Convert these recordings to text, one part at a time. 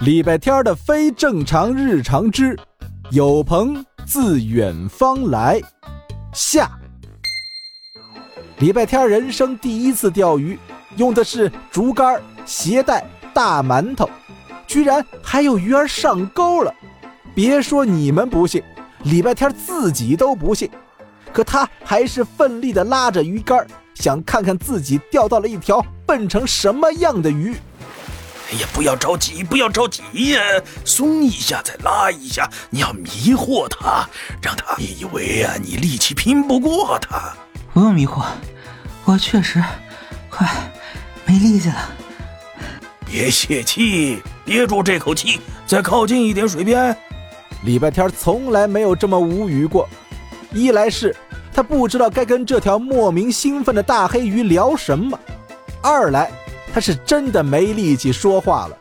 礼拜天的非正常日常之有朋自远方来下。礼拜天人生第一次钓鱼，用的是竹竿、鞋带、大馒头，居然还有鱼儿上钩了。别说你们不信，礼拜天自己都不信。可他还是奋力地拉着鱼竿，想看看自己钓到了一条笨成什么样的鱼。哎呀，不要着急，不要着急呀，松一下再拉一下，你要迷惑他，让他以为啊你力气拼不过他。不用迷惑，我确实快没力气了。别泄气，憋住这口气，再靠近一点水边。礼拜天从来没有这么无语过。一来是他不知道该跟这条莫名兴奋的大黑鱼聊什么，二来他是真的没力气说话了，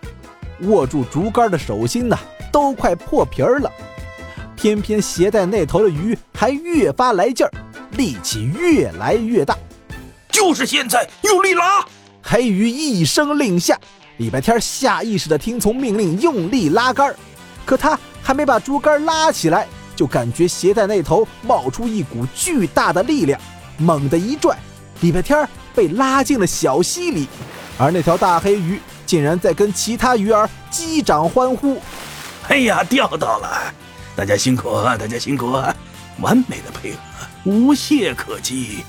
握住竹竿的手心呐都快破皮儿了。偏偏鞋带那头的鱼还越发来劲儿，力气越来越大。就是现在，用力拉！黑鱼一声令下，礼拜天下意识地听从命令，用力拉竿可他还没把竹竿拉起来。就感觉鞋带那头冒出一股巨大的力量，猛地一拽，礼拜天被拉进了小溪里，而那条大黑鱼竟然在跟其他鱼儿击掌欢呼。哎呀，钓到了！大家辛苦啊，大家辛苦啊！完美的配合，无懈可击。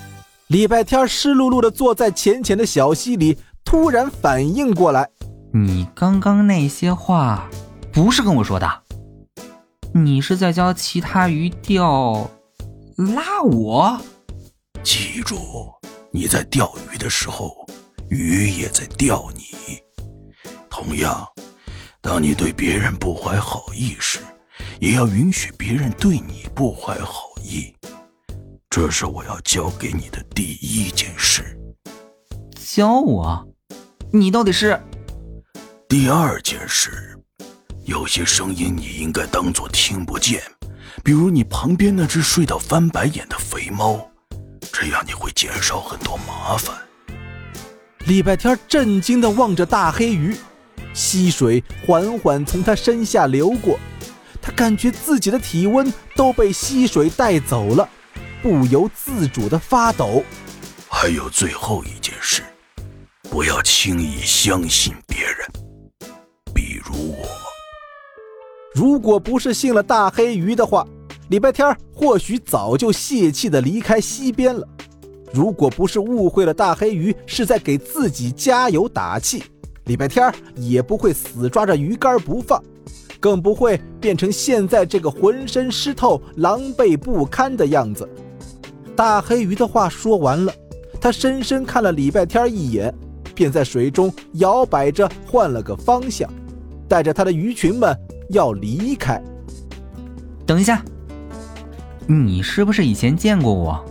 礼拜天湿漉漉的坐在浅浅的小溪里，突然反应过来：你刚刚那些话不是跟我说的。你是在教其他鱼钓，拉我？记住，你在钓鱼的时候，鱼也在钓你。同样，当你对别人不怀好意时，也要允许别人对你不怀好意。这是我要教给你的第一件事。教我？你到底是？第二件事。有些声音你应该当做听不见，比如你旁边那只睡到翻白眼的肥猫，这样你会减少很多麻烦。礼拜天震惊地望着大黑鱼，溪水缓缓从他身下流过，他感觉自己的体温都被溪水带走了，不由自主地发抖。还有最后一件事，不要轻易相信别人，比如我。如果不是信了大黑鱼的话，礼拜天或许早就泄气的离开溪边了。如果不是误会了大黑鱼是在给自己加油打气，礼拜天也不会死抓着鱼竿不放，更不会变成现在这个浑身湿透、狼狈不堪的样子。大黑鱼的话说完了，他深深看了礼拜天一眼，便在水中摇摆着换了个方向，带着他的鱼群们。要离开。等一下，你是不是以前见过我？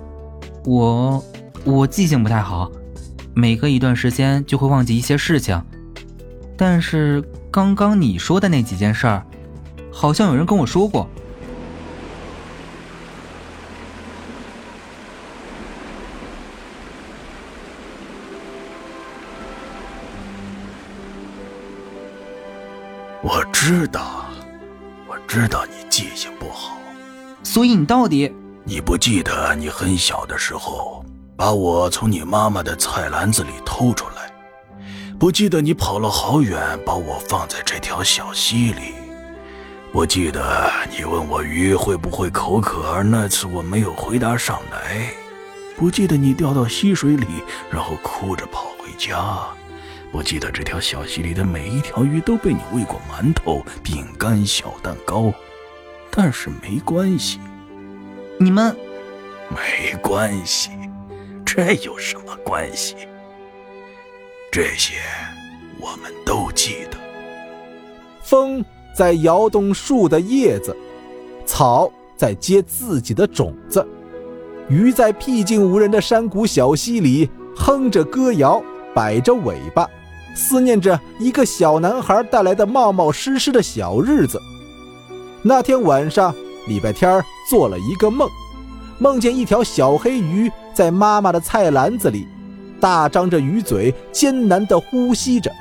我我记性不太好，每隔一段时间就会忘记一些事情。但是刚刚你说的那几件事儿，好像有人跟我说过。我知道。我知道你记性不好，所以你到底……你不记得你很小的时候把我从你妈妈的菜篮子里偷出来？不记得你跑了好远把我放在这条小溪里？不记得你问我鱼会不会口渴，而那次我没有回答上来？不记得你掉到溪水里，然后哭着跑回家？我记得这条小溪里的每一条鱼都被你喂过馒头、饼干、小蛋糕，但是没关系，你们没关系，这有什么关系？这些我们都记得。风在摇动树的叶子，草在结自己的种子，鱼在僻静无人的山谷小溪里哼着歌谣，摆着尾巴。思念着一个小男孩带来的冒冒失失的小日子。那天晚上，礼拜天做了一个梦，梦见一条小黑鱼在妈妈的菜篮子里，大张着鱼嘴，艰难地呼吸着，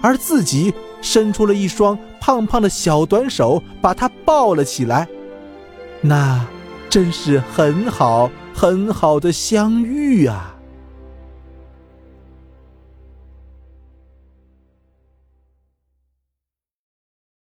而自己伸出了一双胖胖的小短手，把它抱了起来。那真是很好很好的相遇啊！